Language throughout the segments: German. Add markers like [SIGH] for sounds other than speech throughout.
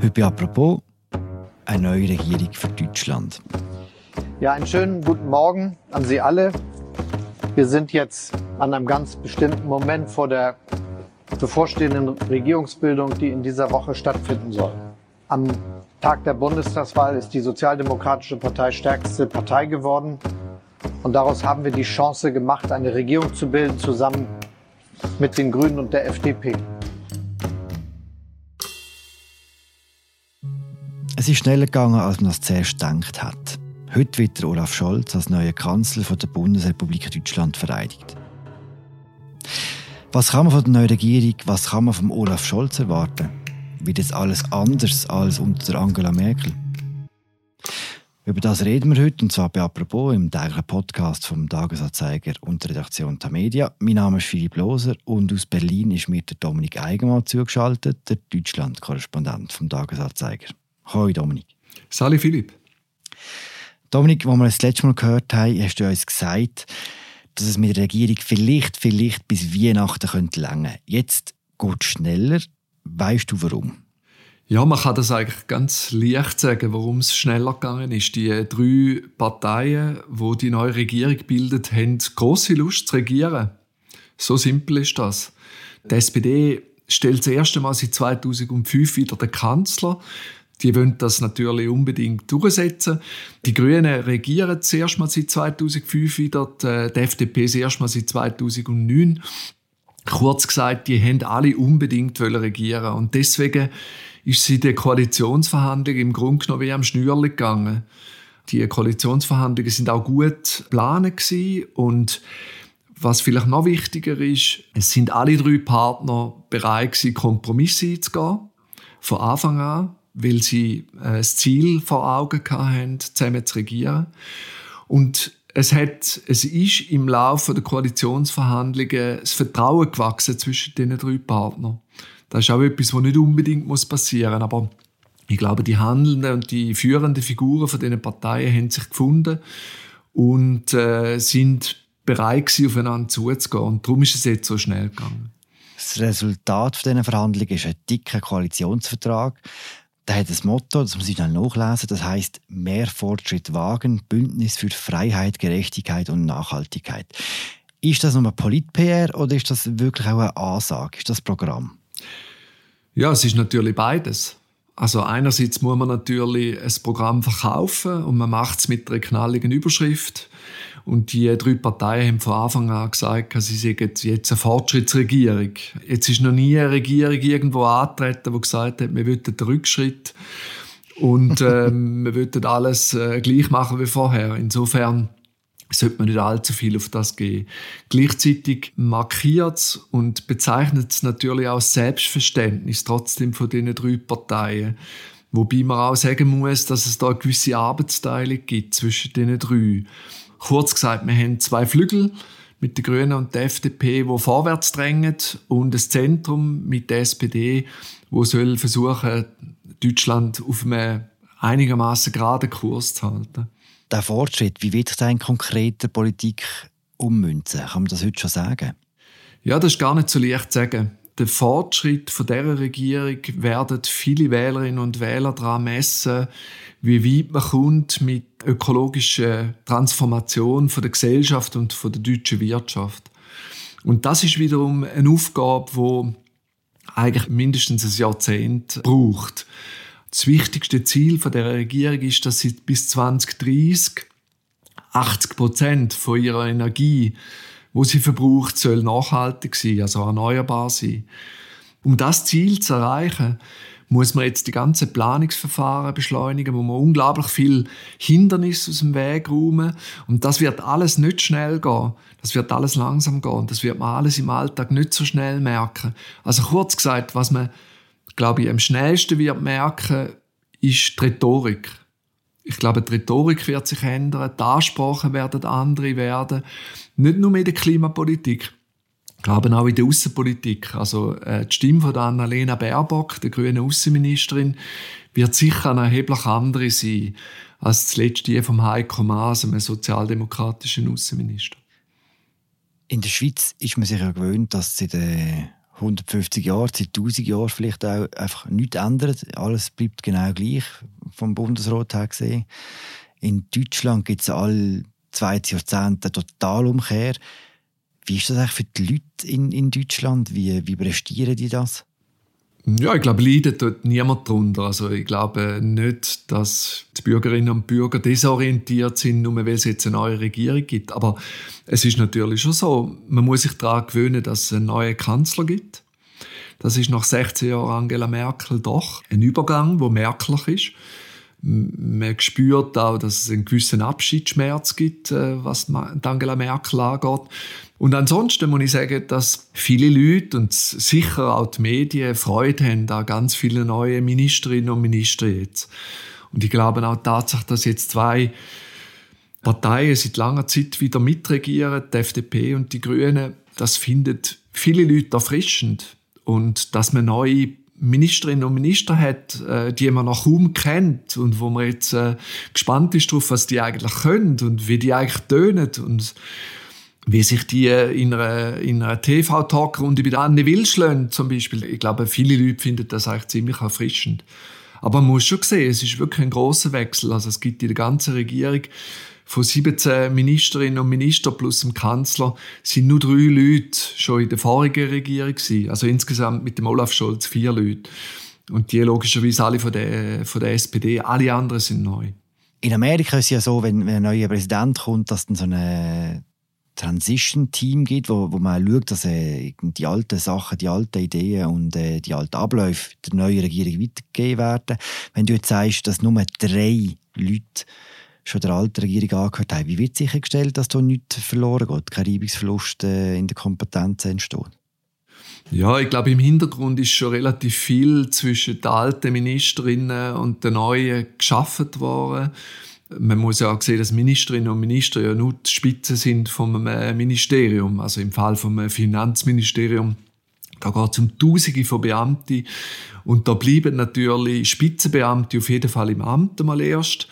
Bei «Apropos» eine neue Regierung für Deutschland. Ja, einen schönen guten Morgen an Sie alle. Wir sind jetzt an einem ganz bestimmten Moment vor der bevorstehenden Regierungsbildung, die in dieser Woche stattfinden soll. Am Tag der Bundestagswahl ist die Sozialdemokratische Partei stärkste Partei geworden. Und daraus haben wir die Chance gemacht, eine Regierung zu bilden, zusammen mit den Grünen und der FDP. Es ist schneller gegangen, als man das zuerst gedacht hat. Heute wird Olaf Scholz als neuer Kanzler der Bundesrepublik Deutschland vereidigt. Was kann man von der neuen Regierung, was kann man von Olaf Scholz erwarten? Wird jetzt alles anders als unter Angela Merkel? Über das reden wir heute, und zwar bei «Apropos» im täglichen Podcast vom Tagesanzeiger und der Redaktion Tamedia. Mein Name ist Philipp Loser und aus Berlin ist mir der Dominik Eigenmann zugeschaltet, der Deutschland-Korrespondent vom Tagesanzeiger. Hoi Dominik. Sali Philipp. Dominik, als wir das letzte Mal gehört haben, hast du uns gesagt, dass es mit der Regierung vielleicht, vielleicht bis Weihnachten könnte länger. Jetzt geht es schneller. Weißt du warum? Ja, man kann das eigentlich ganz leicht sagen, warum es schneller gegangen ist. Die drei Parteien, wo die, die neue Regierung bildet, haben große Lust zu regieren. So simpel ist das. Die SPD stellt das erste Mal seit 2005 wieder den Kanzler. Die wollen das natürlich unbedingt durchsetzen. Die Grünen regieren zuerst mal seit 2005 wieder, die FDP zuerst mal seit 2009. Kurz gesagt, die haben alle unbedingt regieren und deswegen ist sie der Koalitionsverhandlung im Grunde genommen wie am Schnürli gegangen. Die Koalitionsverhandlungen sind auch gut geplant und was vielleicht noch wichtiger ist, es sind alle drei Partner bereit gewesen, Kompromisse einzugehen. Von Anfang an, weil sie äh, das Ziel vor Augen hatten, zusammen zu regieren. Und es, hat, es ist im Laufe der Koalitionsverhandlungen das Vertrauen gewachsen zwischen den drei Partnern. Das ist auch etwas, was nicht unbedingt passieren muss. Aber ich glaube, die handelnden und die führenden Figuren von diesen Parteien haben sich gefunden und äh, sind bereit gewesen, aufeinander zuzugehen. Und darum ist es jetzt so schnell gegangen. Das Resultat dieser Verhandlungen ist ein dicker Koalitionsvertrag. Der hat das Motto, das muss ich dann nachlesen, das heißt mehr Fortschritt wagen, Bündnis für Freiheit, Gerechtigkeit und Nachhaltigkeit. Ist das ein Polit-PR oder ist das wirklich auch eine Ansage? Ist das Programm? Ja, es ist natürlich beides. Also einerseits muss man natürlich ein Programm verkaufen und man macht es mit einer knalligen Überschrift. Und die drei Parteien haben von Anfang an gesagt, sie seien jetzt eine Fortschrittsregierung. Jetzt ist noch nie eine Regierung irgendwo angetreten, die gesagt hat, wir wollen den Rückschritt und [LAUGHS] ähm, wir wollen alles äh, gleich machen wie vorher. Insofern sollte man nicht allzu viel auf das gehen. Gleichzeitig markiert es und bezeichnet es natürlich auch Selbstverständnis trotzdem von diesen drei Parteien. Wobei man auch sagen muss, dass es da eine gewisse Arbeitsteilung gibt zwischen diesen drei. Kurz gesagt, wir haben zwei Flügel mit den Grünen und der FDP, wo vorwärts drängen und das Zentrum mit der SPD, wo soll versuchen, Deutschland auf einem einigermaßen geraden Kurs zu halten der Fortschritt, wie wird sich das in konkreter Politik ummünzen? Kann man das heute schon sagen? Ja, das ist gar nicht so leicht zu sagen. Der Fortschritt von dieser Regierung werden viele Wählerinnen und Wähler daran messen, wie weit man kommt mit ökologischer Transformation von der Gesellschaft und von der deutschen Wirtschaft. Und das ist wiederum eine Aufgabe, die eigentlich mindestens ein Jahrzehnt braucht. Das wichtigste Ziel der Regierung ist, dass sie bis 2030 80 Prozent von ihrer Energie, wo sie verbraucht, soll nachhaltig sein, also erneuerbar sein. Um das Ziel zu erreichen, muss man jetzt die ganze Planungsverfahren beschleunigen, wo man unglaublich viel Hindernis aus dem Weg räumen. Und das wird alles nicht schnell gehen. Das wird alles langsam gehen. Das wird man alles im Alltag nicht so schnell merken. Also kurz gesagt, was man glaube ich, am schnellsten wird merken, ist die Rhetorik. Ich glaube, die Rhetorik wird sich ändern, die Ansprachen werden andere werden. Nicht nur in der Klimapolitik, ich glaube auch in der Außenpolitik. Also äh, die Stimme von Annalena Baerbock, der grünen Außenministerin, wird sicher eine erheblich andere sein als zuletzt die von Heiko Maas, einem sozialdemokratischen Außenminister. In der Schweiz ist man sich ja gewöhnt, dass es in der 150 Jahren, seit 1000 Jahren vielleicht auch einfach nichts ändert. Alles bleibt genau gleich, vom Bundesrat her gesehen. In Deutschland gibt es alle zwei Jahrzehnte eine Totalumkehr. Wie ist das eigentlich für die Leute in, in Deutschland? Wie, wie prestieren die das? Ja, ich glaube, leidet dort niemand darunter. Also ich glaube nicht, dass die Bürgerinnen und Bürger desorientiert sind, nur weil es jetzt eine neue Regierung gibt. Aber es ist natürlich schon so, man muss sich daran gewöhnen, dass es einen neuen Kanzler gibt. Das ist nach 16 Jahren Angela Merkel doch ein Übergang, wo merklich ist. Man spürt auch, dass es einen gewissen Abschiedsschmerz gibt, äh, was Angela Merkel angeht. Und ansonsten muss ich sagen, dass viele Leute und sicher auch die Medien Freude haben an ganz viele neue Ministerinnen und Minister jetzt. Und ich glaube auch tatsächlich, dass jetzt zwei Parteien seit langer Zeit wieder mitregieren, die FDP und die Grünen, das findet viele Leute erfrischend. Und dass man neue Ministerinnen und Minister hat, äh, die man noch kaum kennt und wo man jetzt äh, gespannt ist darauf, was die eigentlich können und wie die eigentlich tönen und wie sich die in einer, in einer TV-Talkrunde bei Anne Will schlagen, zum Beispiel. Ich glaube, viele Leute finden das eigentlich ziemlich erfrischend. Aber man muss schon sehen, es ist wirklich ein großer Wechsel. Also es gibt in der ganzen Regierung von 17 Ministerinnen und Ministern plus dem Kanzler sind nur drei Leute schon in der vorigen Regierung gewesen. Also insgesamt mit dem Olaf Scholz vier Leute. Und die logischerweise alle von der, von der SPD. Alle anderen sind neu. In Amerika ist es ja so, wenn, wenn ein neuer Präsident kommt, dass dann so eine Transition-Team gibt, wo, wo man schaut, dass äh, die alten Sachen, die alten Ideen und äh, die alten Abläufe der neuen Regierung weitergegeben werden. Wenn du jetzt sagst, dass nur drei Leute schon der alten Regierung angehört haben, wie wird sichergestellt, dass da nichts verloren geht, kein Reibungsverlust äh, in der Kompetenz entsteht? Ja, ich glaube, im Hintergrund ist schon relativ viel zwischen den alten Ministerinnen und den neuen geschaffen worden man muss ja auch sehen, dass Ministerinnen und Minister ja nur die Spitze sind vom äh, Ministerium. Also im Fall vom äh, Finanzministerium, da geht es um Tausende von Beamten. Und da bleiben natürlich Spitzenbeamte auf jeden Fall im Amt einmal erst.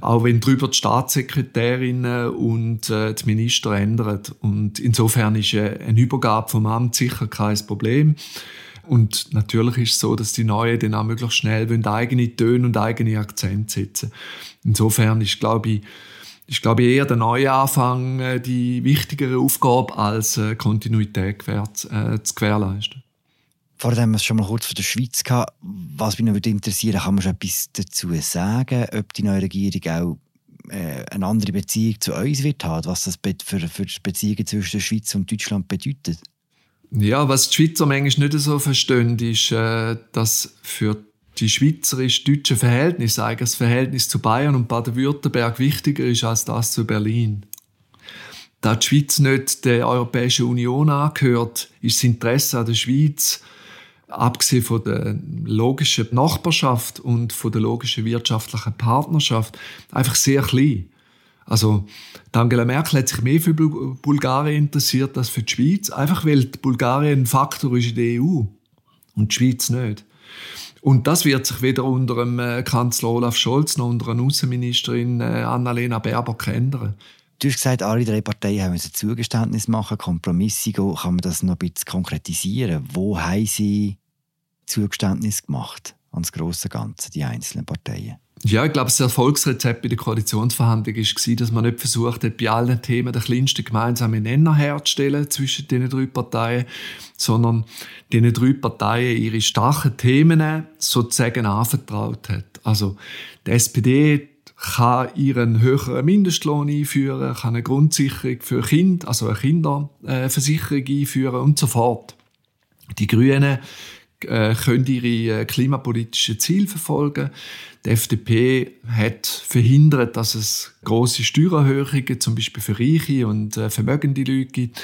Auch wenn drüber die Staatssekretärinnen und äh, die Minister ändern. Und insofern ist äh, eine Übergabe vom Amt sicher kein Problem. Und natürlich ist es so, dass die Neuen dann auch möglichst schnell eigene Töne und eigene Akzente setzen Insofern ist, glaube ich, ist, glaube ich, eher der Neuanfang äh, die wichtigere Aufgabe, als äh, Kontinuität äh, zu gewährleisten. Vorher haben wir es schon mal kurz von der Schweiz gehabt. Was mich noch interessieren kann man schon etwas dazu sagen, ob die neue Regierung auch äh, eine andere Beziehung zu uns wird haben, was das für, für die Beziehungen zwischen der Schweiz und Deutschland bedeutet? Ja, was die Schweizer manchmal nicht so verstehen, ist, äh, dass für die schweizerisch-deutschen Verhältnisse eigentlich das Verhältnis zu Bayern und Baden-Württemberg wichtiger ist als das zu Berlin. Da die Schweiz nicht der Europäischen Union angehört, ist das Interesse an der Schweiz, abgesehen von der logischen Nachbarschaft und von der logischen wirtschaftlichen Partnerschaft, einfach sehr klein. Also, Angela Merkel hat sich mehr für Bulgarien interessiert als für die Schweiz, einfach weil Bulgarien ein Faktor ist in der EU und die Schweiz nicht. Und das wird sich weder unter dem äh, Kanzler Olaf Scholz noch unter einer Außenministerin äh, Annalena Baerbock ändern. Du hast gesagt, alle drei Parteien haben ein Zugeständnis machen, Kompromisse gehen. Kann man das noch ein bisschen konkretisieren? Wo haben sie Zugeständnis gemacht ans grosse Ganze, die einzelnen Parteien? Ja, ich glaube, das Erfolgsrezept bei der Koalitionsverhandlung war, dass man nicht versucht hat, bei allen Themen den kleinsten gemeinsamen Nenner herzustellen zwischen den drei Parteien, sondern den drei Parteien ihre starken Themen sozusagen anvertraut hat. Also, die SPD kann ihren höheren Mindestlohn einführen, kann eine Grundsicherung für Kinder, also eine Kinderversicherung einführen und so fort. Die Grünen äh, können ihre äh, klimapolitischen Ziele verfolgen. Die FDP hat verhindert, dass es große Steuererhöhungen, zum Beispiel für reiche und äh, vermögende Leute gibt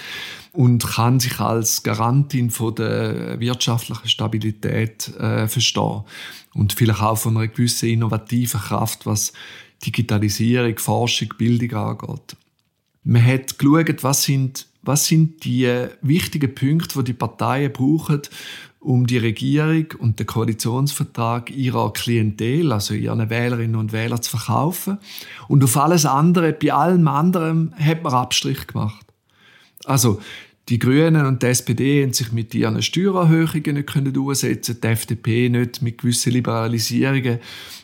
und kann sich als Garantin von der wirtschaftlichen Stabilität äh, verstehen und vielleicht auch von einer gewissen innovativen Kraft, was Digitalisierung, Forschung, Bildung angeht. Man hat geschaut, was sind, was sind die wichtigen Punkte, die die Parteien brauchen, um die Regierung und den Koalitionsvertrag ihrer Klientel, also ihren Wählerinnen und Wählern zu verkaufen. Und auf alles andere, bei allem anderen, hat man Abstrich gemacht. Also, Die Grünen und die SPD haben sich mit ihren Steuererhöhungen nicht können durchsetzen, die FDP nicht mit gewissen Liberalisierungen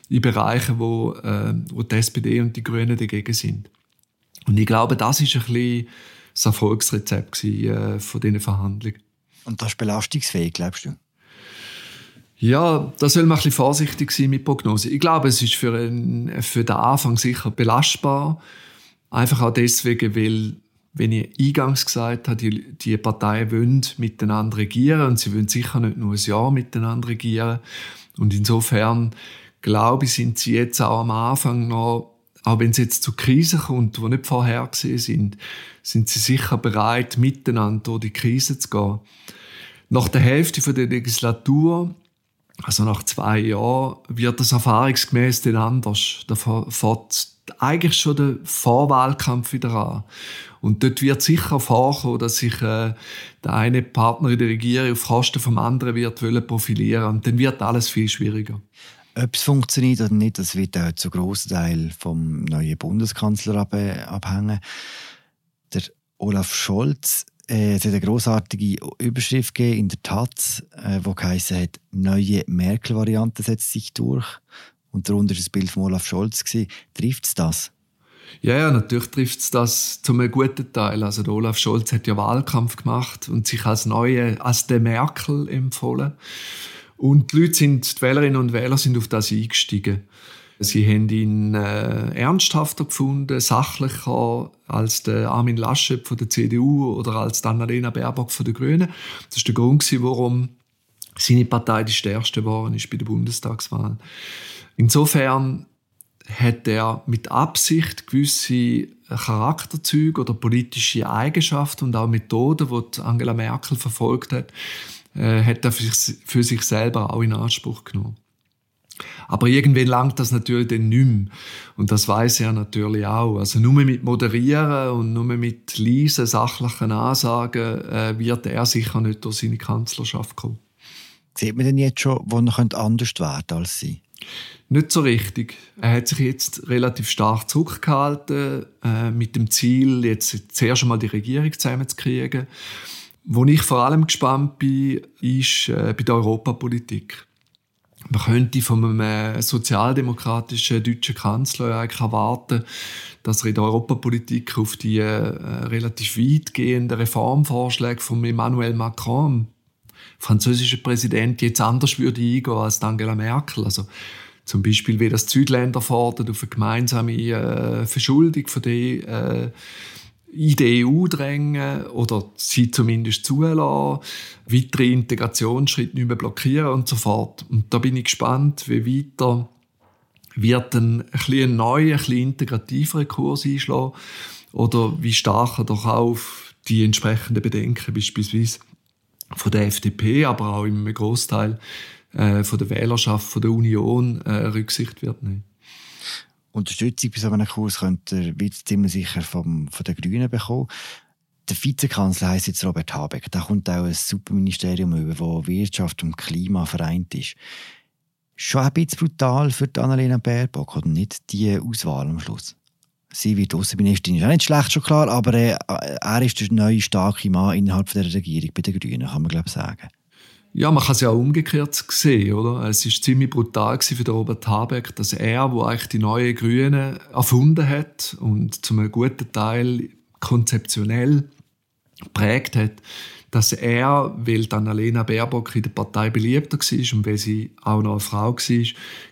in Bereichen, wo, äh, wo die SPD und die Grünen dagegen sind. Und ich glaube, das ist ein bisschen das Erfolgsrezept äh, von diesen Verhandlungen. Und das ist belastungsfähig, glaubst du? Ja, da soll man ein bisschen vorsichtig sein mit Prognose. Ich glaube, es ist für, einen, für den Anfang sicher belastbar. Einfach auch deswegen, weil, wenn ich eingangs gesagt habe, die, die Parteien wollen miteinander regieren und sie wollen sicher nicht nur ein Jahr miteinander regieren. Und insofern, glaube ich, sind sie jetzt auch am Anfang noch auch wenn es jetzt zu Krisen kommt, die nicht vorhergesehen sind, sind sie sicher bereit, miteinander durch die Krise zu gehen. Nach der Hälfte der Legislatur, also nach zwei Jahren, wird das erfahrungsgemäß dann anders. Da fährt eigentlich schon der Vorwahlkampf wieder an. Und dort wird sicher vorkommen, dass sich äh, der eine Partner in der Regierung auf Kosten vom anderen wird profilieren und dann wird alles viel schwieriger. Ob es funktioniert oder nicht, das wird auch zu grossen Teil vom neuen Bundeskanzler abhängen. Der Olaf Scholz äh, hat eine grossartige Überschrift gegeben in der Taz, äh, wo geheißen hat, neue Merkel-Variante setzt sich durch. Und darunter war das Bild von Olaf Scholz. Trifft es das? Ja, ja, natürlich trifft es das zu einem guten Teil. Also der Olaf Scholz hat ja Wahlkampf gemacht und sich als neue, als der Merkel empfohlen. Und die Leute sind, die Wählerinnen und Wähler sind auf das eingestiegen. Sie haben ihn äh, ernsthafter gefunden, sachlicher als der Armin Laschet von der CDU oder als Annalena Baerbock von den Grünen. Das ist der Grund, warum seine Partei die stärkste ist bei der Bundestagswahl. Insofern hat er mit Absicht gewisse Charakterzüge oder politische Eigenschaften und auch Methoden, die Angela Merkel verfolgt hat, äh, hat er für sich, für sich selber auch in Anspruch genommen. Aber irgendwann langt das natürlich dann nicht mehr. Und das weiß er natürlich auch. Also nur mit Moderieren und nur mit leisen, sachlichen Ansagen äh, wird er sicher nicht durch seine Kanzlerschaft kommen. Sieht man denn jetzt schon, wo er anders werden als sie? Nicht so richtig. Er hat sich jetzt relativ stark zurückgehalten, äh, mit dem Ziel, jetzt zuerst einmal die Regierung zusammenzukriegen. Wo ich vor allem gespannt bin, ist äh, bei der Europapolitik. Man könnte von einem äh, sozialdemokratischen deutschen Kanzler eigentlich erwarten, dass er in der Europapolitik auf die äh, relativ weitgehenden Reformvorschläge von Emmanuel Macron, französischer Präsident, jetzt anders würde eingehen als Angela Merkel. Also zum Beispiel, wie das die Südländer fordern, auf eine gemeinsame äh, Verschuldung von den äh, in die EU drängen oder sie zumindest zulassen, weitere Integrationsschritte nicht mehr blockieren und so fort. Und da bin ich gespannt, wie weiter wird ein, ein, ein neuer, ein bisschen integrativer Kurs einschlagen oder wie stark er doch auf die entsprechenden Bedenken beispielsweise von der FDP, aber auch im Großteil äh, von der Wählerschaft von der Union äh, Rücksicht wird nehmen. Unterstützung bei so einem Kurs könnte er ziemlich sicher vom, von den Grünen bekommen. Der Vizekanzler heisst jetzt Robert Habeck. Da kommt auch ein Superministerium über, wo Wirtschaft und Klima vereint ist. Schon ein bisschen brutal für die Annalena Baerbock, oder nicht, die Auswahl am Schluss? Sie wird Außenministerin, ist auch nicht schlecht, schon klar, aber äh, er ist der neue starke Mann innerhalb der Regierung bei den Grünen, kann man glaube ich sagen. Ja, man kann es ja auch umgekehrt sehen, oder? Es ist ziemlich brutal für Robert Habeck, dass er, wo eigentlich die neue Grünen erfunden hat und zum guten Teil konzeptionell prägt hat, dass er, weil dann Alena Baerbock in der Partei beliebter war und weil sie auch noch eine Frau war,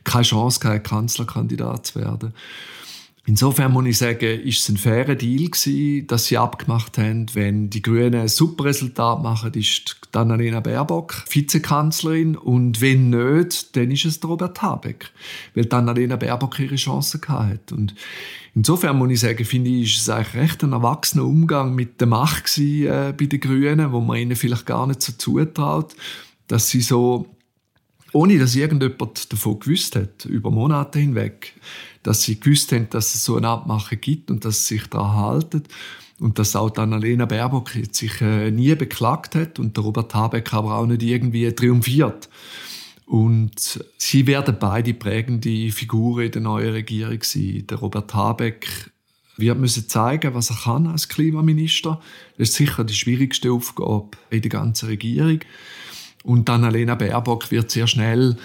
keine Chance hatte, Kanzlerkandidat zu werden. Insofern muss ich sagen, ist es ein fairer Deal gewesen, dass sie abgemacht haben, wenn die Grünen ein super Resultat machen, ist dann Annalena Baerbock Vizekanzlerin und wenn nicht, dann ist es Robert Habeck, weil dann Annalena Baerbock ihre Chance hat. Und insofern muss ich sagen, finde ich, ist es eigentlich recht ein erwachsener Umgang mit der Macht gewesen, äh, bei den Grünen, wo man ihnen vielleicht gar nicht so zutraut, dass sie so ohne dass irgendjemand davon gewusst hat, über Monate hinweg, dass sie gewusst haben, dass es so eine Abmache gibt und dass sie sich daran halten. Und dass auch Annalena Baerbock sich äh, nie beklagt hat und der Robert Habeck aber auch nicht irgendwie triumphiert. Und sie werden beide prägende Figuren in der neuen Regierung sein. Der Robert Habeck wird müssen zeigen, was er kann als Klimaminister. Das ist sicher die schwierigste Aufgabe in der ganzen Regierung. Und dann Alena Baerbock wird sehr schnell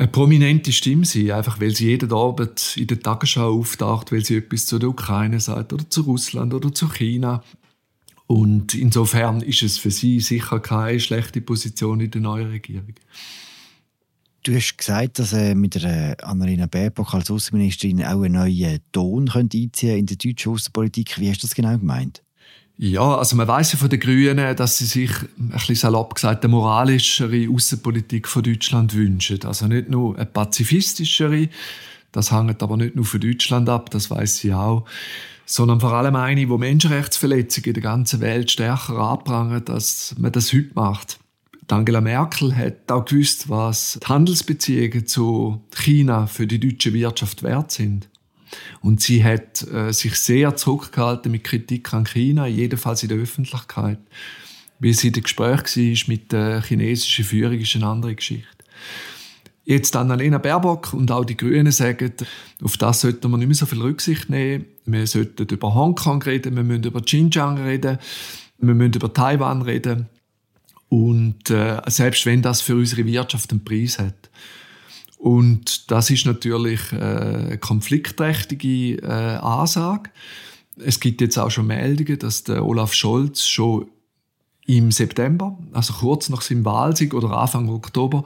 eine prominente Stimme sein, einfach weil sie jeden Abend in der Tagesschau auftaucht, weil sie etwas zu der Ukraine sagt oder zu Russland oder zu China. Und insofern ist es für sie sicher keine schlechte Position in der neuen Regierung. Du hast gesagt, dass äh, mit der Annalena Baerbock als Außenministerin auch einen neuen Ton könnte einziehen in der deutschen Außenpolitik. Wie hast du das genau gemeint? Ja, also man weiß ja von den Grünen, dass sie sich, ein bisschen salopp gesagt, eine moralischere Außenpolitik von Deutschland wünschen. Also nicht nur eine pazifistischere, das hängt aber nicht nur von Deutschland ab, das weiß sie auch, sondern vor allem eine, wo Menschenrechtsverletzungen in der ganzen Welt stärker anprangert, als man das heute macht. Angela Merkel hat auch gewusst, was die Handelsbeziehungen zu China für die deutsche Wirtschaft wert sind. Und sie hat äh, sich sehr zurückgehalten mit Kritik an China, jedenfalls in der Öffentlichkeit. Wie sie in dem Gespräch war mit der chinesischen Führung, ist eine andere Geschichte. Jetzt Annalena Baerbock und auch die Grünen sagen, auf das sollten wir nicht mehr so viel Rücksicht nehmen. Wir sollten über Hongkong reden, wir müssen über Xinjiang reden, wir müssen über Taiwan reden. Und äh, selbst wenn das für unsere Wirtschaft einen Preis hat. Und das ist natürlich äh, eine konfliktträchtige äh, Ansage. Es gibt jetzt auch schon Meldungen, dass der Olaf Scholz schon im September, also kurz nach seinem Wahlsieg oder Anfang Oktober,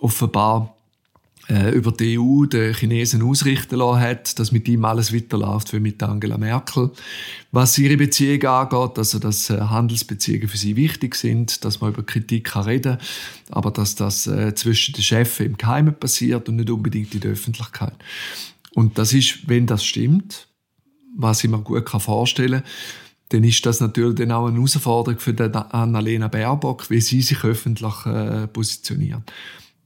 offenbar äh, über die EU den Chinesen ausrichten lassen hat, dass mit ihm alles weiterläuft wie mit Angela Merkel. Was ihre Beziehungen angeht, also dass äh, Handelsbeziehungen für sie wichtig sind, dass man über Kritik kann reden aber dass das äh, zwischen den Chefs im Geheimen passiert und nicht unbedingt in der Öffentlichkeit. Und das ist, wenn das stimmt, was ich mir gut vorstellen kann, dann ist das natürlich dann auch eine Herausforderung für Annalena Baerbock, wie sie sich öffentlich äh, positioniert.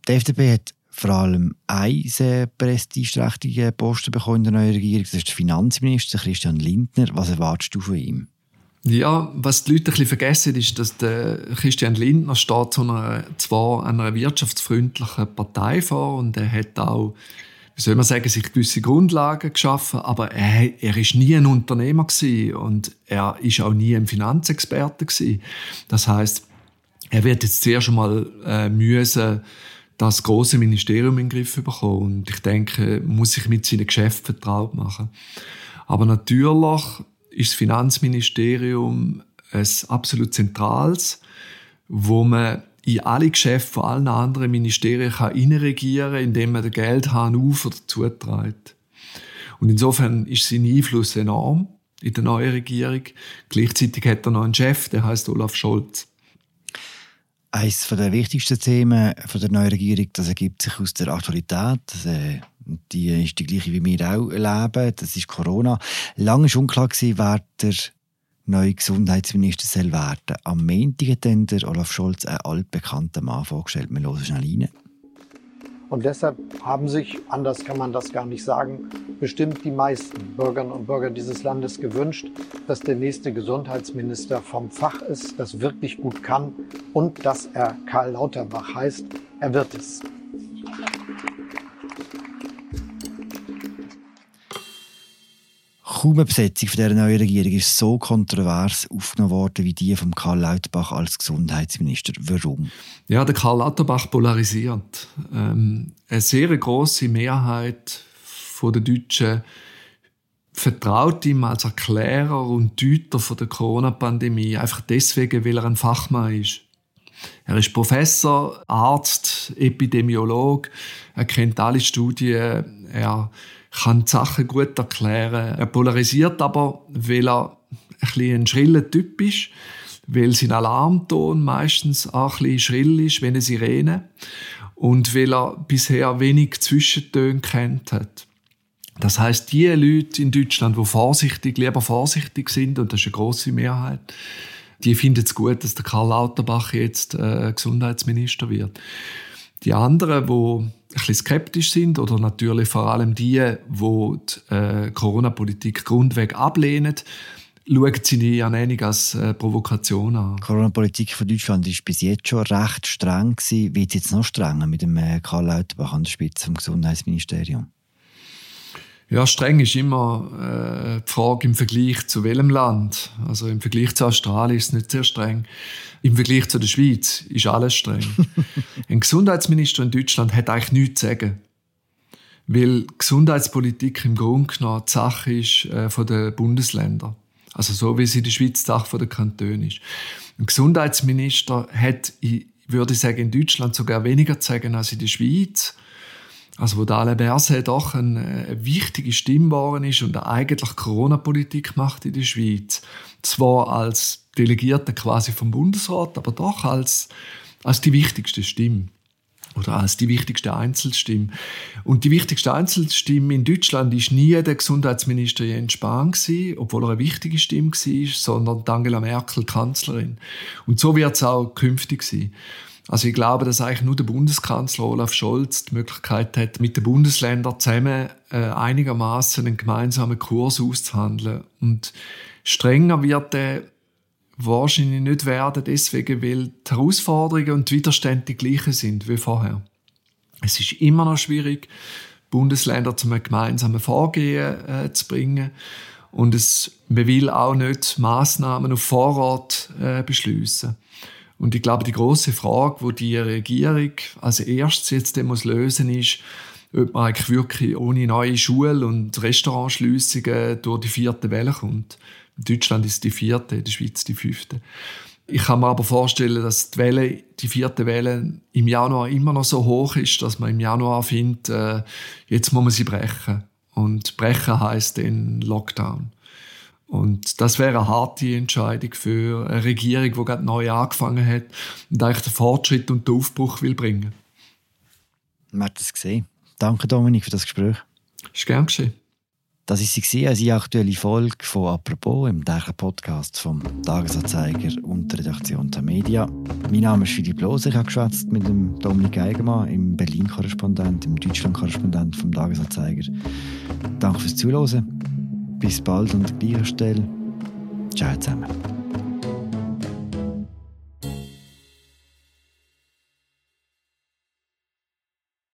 Die FDP hat vor allem einen sehr prestigeträchtigen Posten bekommen in der neuen Regierung. Das ist der Finanzminister Christian Lindner. Was erwartest du von ihm? Ja, was die Leute ein bisschen vergessen, ist, dass der Christian Lindner steht zu einer, zwar einer wirtschaftsfreundlichen Partei vor und er hat auch, wie soll man sagen, sich gewisse Grundlagen geschaffen, aber er, er ist nie ein Unternehmer gewesen und er ist auch nie ein Finanzexperte gewesen. Das heißt, er wird jetzt zuerst einmal äh, müssen das große Ministerium in den Griff bekommen. Und ich denke, muss sich mit seinen Geschäften vertraut machen. Aber natürlich ist das Finanzministerium ein absolut zentrales, wo man in alle Geschäfte von allen anderen Ministerien kann regieren kann, indem man den Geldhahn auf- oder zutreibt. Und insofern ist sein Einfluss enorm in der neuen Regierung. Gleichzeitig hat er noch einen Chef, der heißt Olaf Scholz. Eines der wichtigsten Themen der neuen Regierung, das ergibt sich aus der Aktualität. Das, äh, die ist die gleiche, wie wir auch leben. Das ist Corona. Lange war unklar, wer der neue Gesundheitsminister soll werden. Am Montag hat dann der Olaf Scholz einen altbekannten Mann vorgestellt. Wir hören schnell rein. Und deshalb haben sich, anders kann man das gar nicht sagen, bestimmt die meisten Bürgerinnen und Bürger dieses Landes gewünscht, dass der nächste Gesundheitsminister vom Fach ist, das wirklich gut kann und dass er Karl Lauterbach heißt. Er wird es. Kaum eine Besetzung von dieser neuen Regierung ist so kontrovers aufgenommen worden wie die von Karl Lauterbach als Gesundheitsminister. Warum? Ja, der Karl Lauterbach polarisiert. Ähm, eine sehr große Mehrheit der Deutschen vertraut ihm als Erklärer und Deuter von der Corona-Pandemie einfach deswegen, weil er ein Fachmann ist. Er ist Professor, Arzt, Epidemiolog. Er kennt alle Studien. Er kann die Sachen gut erklären. Er polarisiert aber, weil er ein, bisschen ein schriller Typ ist, weil sein Alarmton meistens auch ein bisschen schrill ist, wie eine Sirene und weil er bisher wenig Zwischentöne kennt hat. Das heißt, die Leute in Deutschland, die vorsichtig, lieber vorsichtig sind, und das ist eine große Mehrheit, die finden es gut, dass der Karl Lauterbach jetzt äh, Gesundheitsminister wird. Die anderen, die ein skeptisch sind oder natürlich vor allem die, die die äh, Corona-Politik grundweg ablehnen, schauen sie die Ernennung als äh, Provokation an. Die Corona-Politik von Deutschland war bis jetzt schon recht streng. Wird es jetzt noch strenger mit dem äh, Karl Lauterbach an der Spitze vom Gesundheitsministerium? Ja, streng ist immer äh, die Frage im Vergleich zu welchem Land. Also im Vergleich zu Australien ist es nicht sehr streng. Im Vergleich zu der Schweiz ist alles streng. [LAUGHS] Ein Gesundheitsminister in Deutschland hat eigentlich nichts zu sagen. Weil Gesundheitspolitik im Grunde genommen die Sache ist äh, von den Bundesländern. Also so wie sie in der Schweiz die Sache von den Kantonen ist. Ein Gesundheitsminister hat, ich würde sagen, in Deutschland sogar weniger zu sagen als in der Schweiz also wo Alain Berset doch eine, eine wichtige Stimme geworden ist und eigentlich Corona-Politik macht in der Schweiz. Zwar als Delegierter quasi vom Bundesrat, aber doch als, als die wichtigste Stimme. Oder als die wichtigste Einzelstimme. Und die wichtigste Einzelstimme in Deutschland ist nie der Gesundheitsminister Jens Spahn gewesen, obwohl er eine wichtige Stimme war, sondern Angela Merkel, Kanzlerin. Und so wird es auch künftig sein. Also ich glaube, dass eigentlich nur der Bundeskanzler Olaf Scholz die Möglichkeit hat, mit den Bundesländern zusammen äh, einigermaßen einen gemeinsamen Kurs auszuhandeln. Und strenger wird er wahrscheinlich nicht werden, deswegen, weil die Herausforderungen und die Widerstände die gleichen sind wie vorher. Es ist immer noch schwierig, Bundesländer zu einem gemeinsamen Vorgehen äh, zu bringen. Und es, man will auch nicht Maßnahmen auf Vorrat äh, beschließen. Und ich glaube, die große Frage, wo die Regierung als erstes jetzt muss lösen ist, ob man eigentlich wirklich ohne neue Schul- und Restaurantschliessungen durch die vierte Welle kommt. In Deutschland ist die vierte, in der Schweiz die fünfte. Ich kann mir aber vorstellen, dass die Welle, die vierte Welle im Januar immer noch so hoch ist, dass man im Januar findet, äh, jetzt muss man sie brechen. Und brechen heißt den Lockdown. Und das wäre eine harte Entscheidung für eine Regierung, die gerade neu angefangen hat und eigentlich den Fortschritt und den Aufbruch will bringen. Man hat es gesehen. Danke, Dominik, für das Gespräch. Ist gern geschehen. Das ist sie eine aktuelle Folge von «Apropos» im täglichen Podcast vom Tagesanzeiger und der Redaktion der Media. Mein Name ist Philipp Loser. Ich habe geschwätzt mit dem Dominik Eigenmann, im Berlin-Korrespondent, im Deutschland-Korrespondent vom Tagesanzeiger. Danke fürs Zuhören. Bis bald an der gleichen Stelle. Ciao zusammen.